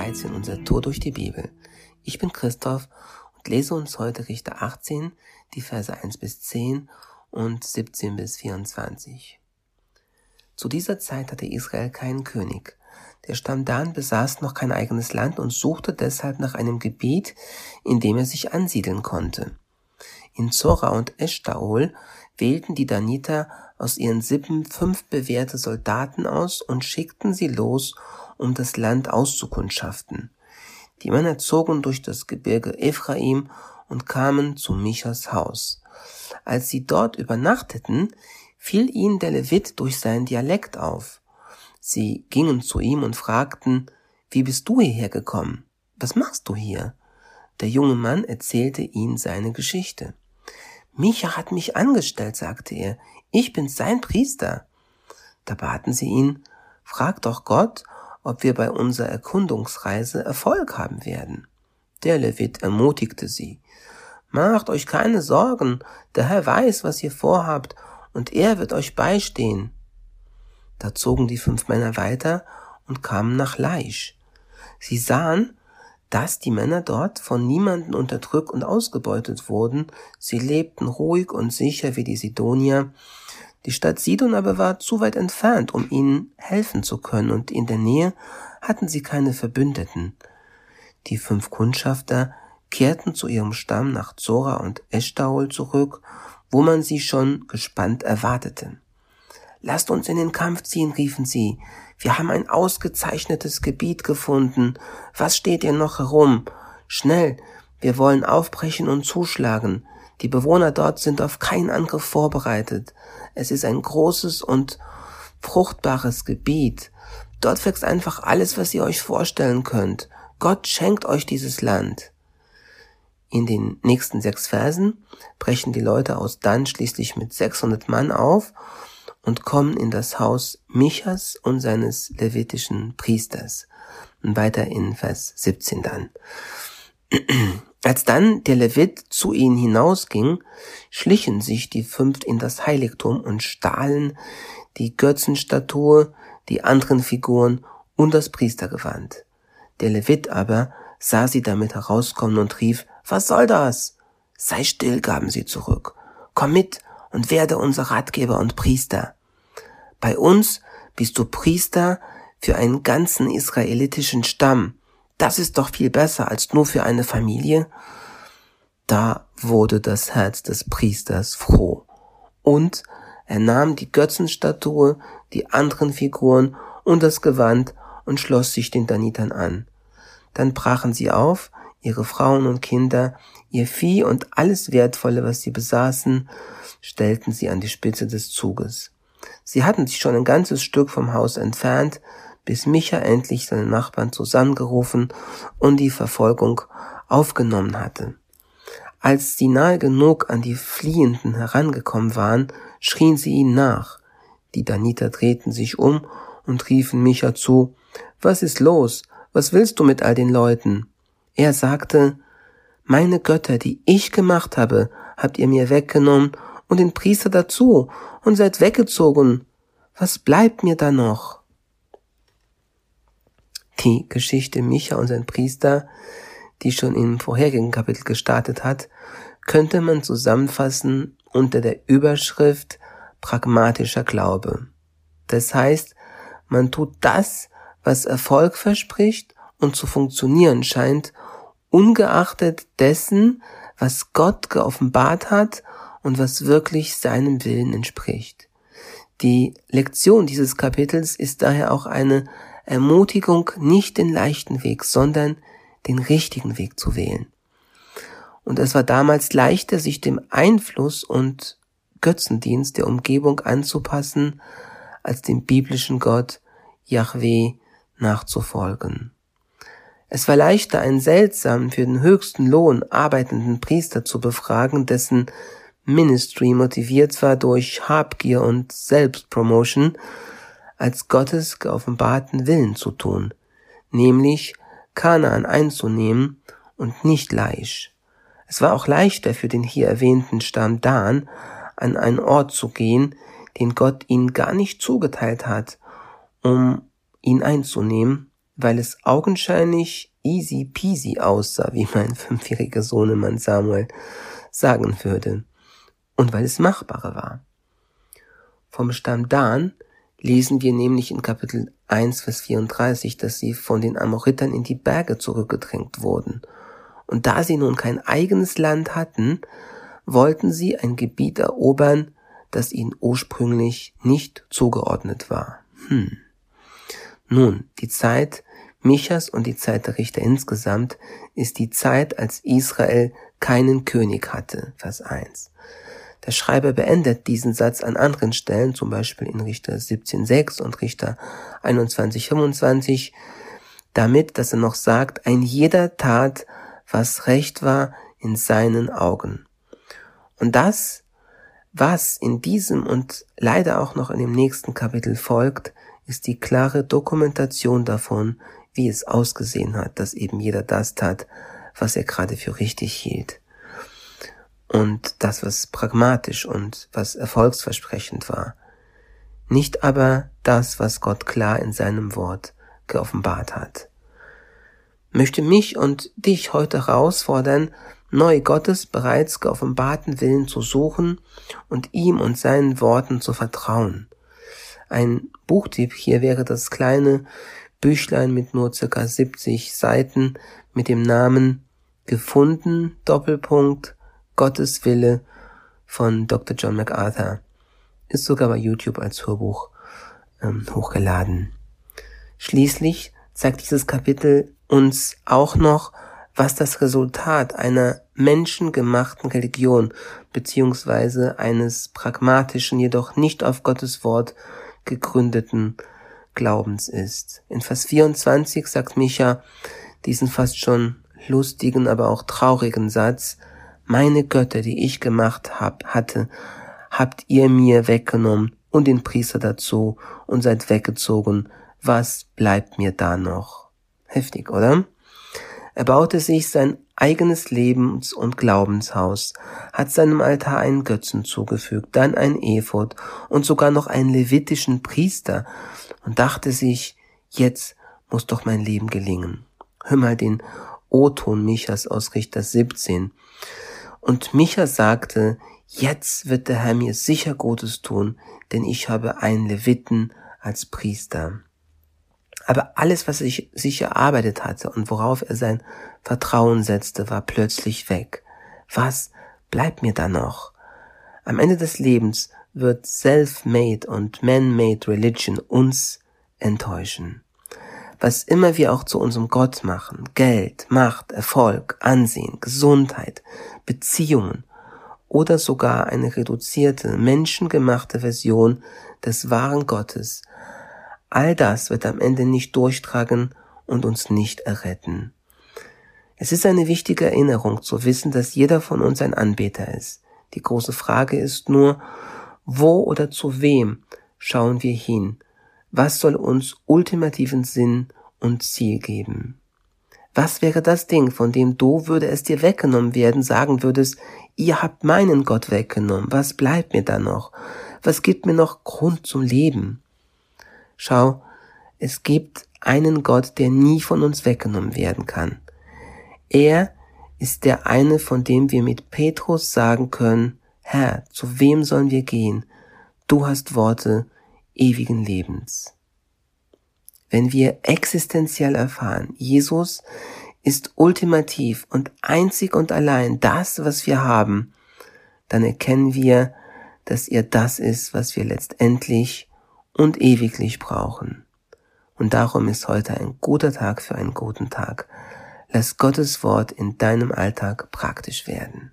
13, unser Tour durch die Bibel. Ich bin Christoph und lese uns heute Richter 18, die Verse 1 bis 10 und 17 bis 24. Zu dieser Zeit hatte Israel keinen König. Der Stamm Dan besaß noch kein eigenes Land und suchte deshalb nach einem Gebiet, in dem er sich ansiedeln konnte. In Zora und Eshtaol wählten die Daniter aus ihren Sippen fünf bewährte Soldaten aus und schickten sie los, um das Land auszukundschaften. Die Männer zogen durch das Gebirge Ephraim und kamen zu Michas Haus. Als sie dort übernachteten, fiel ihnen der Levit durch seinen Dialekt auf. Sie gingen zu ihm und fragten, wie bist du hierher gekommen? Was machst du hier? Der junge Mann erzählte ihnen seine Geschichte. Micha hat mich angestellt, sagte er. Ich bin sein Priester. Da baten sie ihn, frag doch Gott, ob wir bei unserer Erkundungsreise Erfolg haben werden. Der Levit ermutigte sie. Macht euch keine Sorgen, der Herr weiß, was ihr vorhabt, und er wird euch beistehen. Da zogen die fünf Männer weiter und kamen nach Laisch. Sie sahen, dass die Männer dort von niemanden unterdrückt und ausgebeutet wurden. Sie lebten ruhig und sicher wie die Sidonier. Die Stadt Sidon aber war zu weit entfernt, um ihnen helfen zu können, und in der Nähe hatten sie keine Verbündeten. Die fünf Kundschafter kehrten zu ihrem Stamm nach Zora und Eschtaol zurück, wo man sie schon gespannt erwartete. Lasst uns in den Kampf ziehen, riefen sie. Wir haben ein ausgezeichnetes Gebiet gefunden. Was steht ihr noch herum? Schnell, wir wollen aufbrechen und zuschlagen. Die Bewohner dort sind auf keinen Angriff vorbereitet. Es ist ein großes und fruchtbares Gebiet. Dort wächst einfach alles, was ihr euch vorstellen könnt. Gott schenkt euch dieses Land. In den nächsten sechs Versen brechen die Leute aus Dan schließlich mit 600 Mann auf und kommen in das Haus Michas und seines levitischen Priesters. Und weiter in Vers 17 dann. Als dann der Levit zu ihnen hinausging, schlichen sich die fünf in das Heiligtum und stahlen die Götzenstatue, die anderen Figuren und das Priestergewand. Der Levit aber sah sie damit herauskommen und rief, was soll das? Sei still, gaben sie zurück. Komm mit und werde unser Ratgeber und Priester. Bei uns bist du Priester für einen ganzen israelitischen Stamm. Das ist doch viel besser als nur für eine Familie. Da wurde das Herz des Priesters froh. Und er nahm die Götzenstatue, die anderen Figuren und das Gewand und schloss sich den Danitern an. Dann brachen sie auf, ihre Frauen und Kinder, ihr Vieh und alles Wertvolle, was sie besaßen, stellten sie an die Spitze des Zuges. Sie hatten sich schon ein ganzes Stück vom Haus entfernt, bis Micha endlich seine Nachbarn zusammengerufen und die Verfolgung aufgenommen hatte. Als sie nahe genug an die Fliehenden herangekommen waren, schrien sie ihnen nach. Die Daniter drehten sich um und riefen Micha zu, Was ist los? Was willst du mit all den Leuten? Er sagte, Meine Götter, die ich gemacht habe, habt ihr mir weggenommen und den Priester dazu und seid weggezogen. Was bleibt mir da noch? Die Geschichte Micha und sein Priester, die schon im vorherigen Kapitel gestartet hat, könnte man zusammenfassen unter der Überschrift pragmatischer Glaube. Das heißt, man tut das, was Erfolg verspricht und zu funktionieren scheint, ungeachtet dessen, was Gott geoffenbart hat und was wirklich seinem Willen entspricht. Die Lektion dieses Kapitels ist daher auch eine Ermutigung, nicht den leichten Weg, sondern den richtigen Weg zu wählen. Und es war damals leichter, sich dem Einfluss und Götzendienst der Umgebung anzupassen, als dem biblischen Gott Yahweh nachzufolgen. Es war leichter, einen seltsamen, für den höchsten Lohn arbeitenden Priester zu befragen, dessen Ministry motiviert war durch Habgier und Selbstpromotion, als Gottes geoffenbarten Willen zu tun, nämlich Kanaan einzunehmen und nicht Laisch. Es war auch leichter für den hier erwähnten Stamm Dan, an einen Ort zu gehen, den Gott ihnen gar nicht zugeteilt hat, um ihn einzunehmen, weil es augenscheinlich easy peasy aussah, wie mein fünfjähriger Sohnemann Samuel sagen würde, und weil es machbarer war. Vom Stamm Dan lesen wir nämlich in Kapitel 1, Vers 34, dass sie von den Amoritern in die Berge zurückgedrängt wurden. Und da sie nun kein eigenes Land hatten, wollten sie ein Gebiet erobern, das ihnen ursprünglich nicht zugeordnet war. Hm. Nun, die Zeit Michas und die Zeit der Richter insgesamt ist die Zeit, als Israel keinen König hatte. Vers 1. Der Schreiber beendet diesen Satz an anderen Stellen, zum Beispiel in Richter 17.6 und Richter 21.25, damit, dass er noch sagt, ein jeder tat, was recht war in seinen Augen. Und das, was in diesem und leider auch noch in dem nächsten Kapitel folgt, ist die klare Dokumentation davon, wie es ausgesehen hat, dass eben jeder das tat, was er gerade für richtig hielt. Und das, was pragmatisch und was erfolgsversprechend war. Nicht aber das, was Gott klar in seinem Wort geoffenbart hat. Möchte mich und dich heute herausfordern, neu Gottes bereits geoffenbarten Willen zu suchen und ihm und seinen Worten zu vertrauen. Ein Buchtipp hier wäre das kleine Büchlein mit nur circa 70 Seiten mit dem Namen Gefunden, Doppelpunkt, Gottes Wille von Dr. John MacArthur. Ist sogar bei YouTube als Hörbuch ähm, hochgeladen. Schließlich zeigt dieses Kapitel uns auch noch, was das Resultat einer menschengemachten Religion beziehungsweise eines pragmatischen, jedoch nicht auf Gottes Wort gegründeten Glaubens ist. In Vers 24 sagt Micha diesen fast schon lustigen, aber auch traurigen Satz, meine Götter, die ich gemacht hab, hatte, habt ihr mir weggenommen und den Priester dazu und seid weggezogen. Was bleibt mir da noch? Heftig, oder? Er baute sich sein eigenes Lebens- und Glaubenshaus, hat seinem Altar einen Götzen zugefügt, dann ein Ephod und sogar noch einen levitischen Priester und dachte sich, jetzt muss doch mein Leben gelingen. Hör mal den O-Ton Michas aus Richter 17. Und Micha sagte, jetzt wird der Herr mir sicher Gutes tun, denn ich habe einen Leviten als Priester. Aber alles, was er sich erarbeitet hatte und worauf er sein Vertrauen setzte, war plötzlich weg. Was bleibt mir da noch? Am Ende des Lebens wird self-made und man-made Religion uns enttäuschen. Was immer wir auch zu unserem Gott machen, Geld, Macht, Erfolg, Ansehen, Gesundheit, Beziehungen oder sogar eine reduzierte, menschengemachte Version des wahren Gottes, all das wird am Ende nicht durchtragen und uns nicht erretten. Es ist eine wichtige Erinnerung zu wissen, dass jeder von uns ein Anbeter ist. Die große Frage ist nur, wo oder zu wem schauen wir hin? Was soll uns ultimativen Sinn und Ziel geben? Was wäre das Ding, von dem du, würde es dir weggenommen werden, sagen würdest, ihr habt meinen Gott weggenommen, was bleibt mir da noch? Was gibt mir noch Grund zum Leben? Schau, es gibt einen Gott, der nie von uns weggenommen werden kann. Er ist der eine, von dem wir mit Petrus sagen können, Herr, zu wem sollen wir gehen? Du hast Worte ewigen Lebens. Wenn wir existenziell erfahren, Jesus ist ultimativ und einzig und allein das, was wir haben, dann erkennen wir, dass er das ist, was wir letztendlich und ewiglich brauchen. Und darum ist heute ein guter Tag für einen guten Tag. Lass Gottes Wort in deinem Alltag praktisch werden.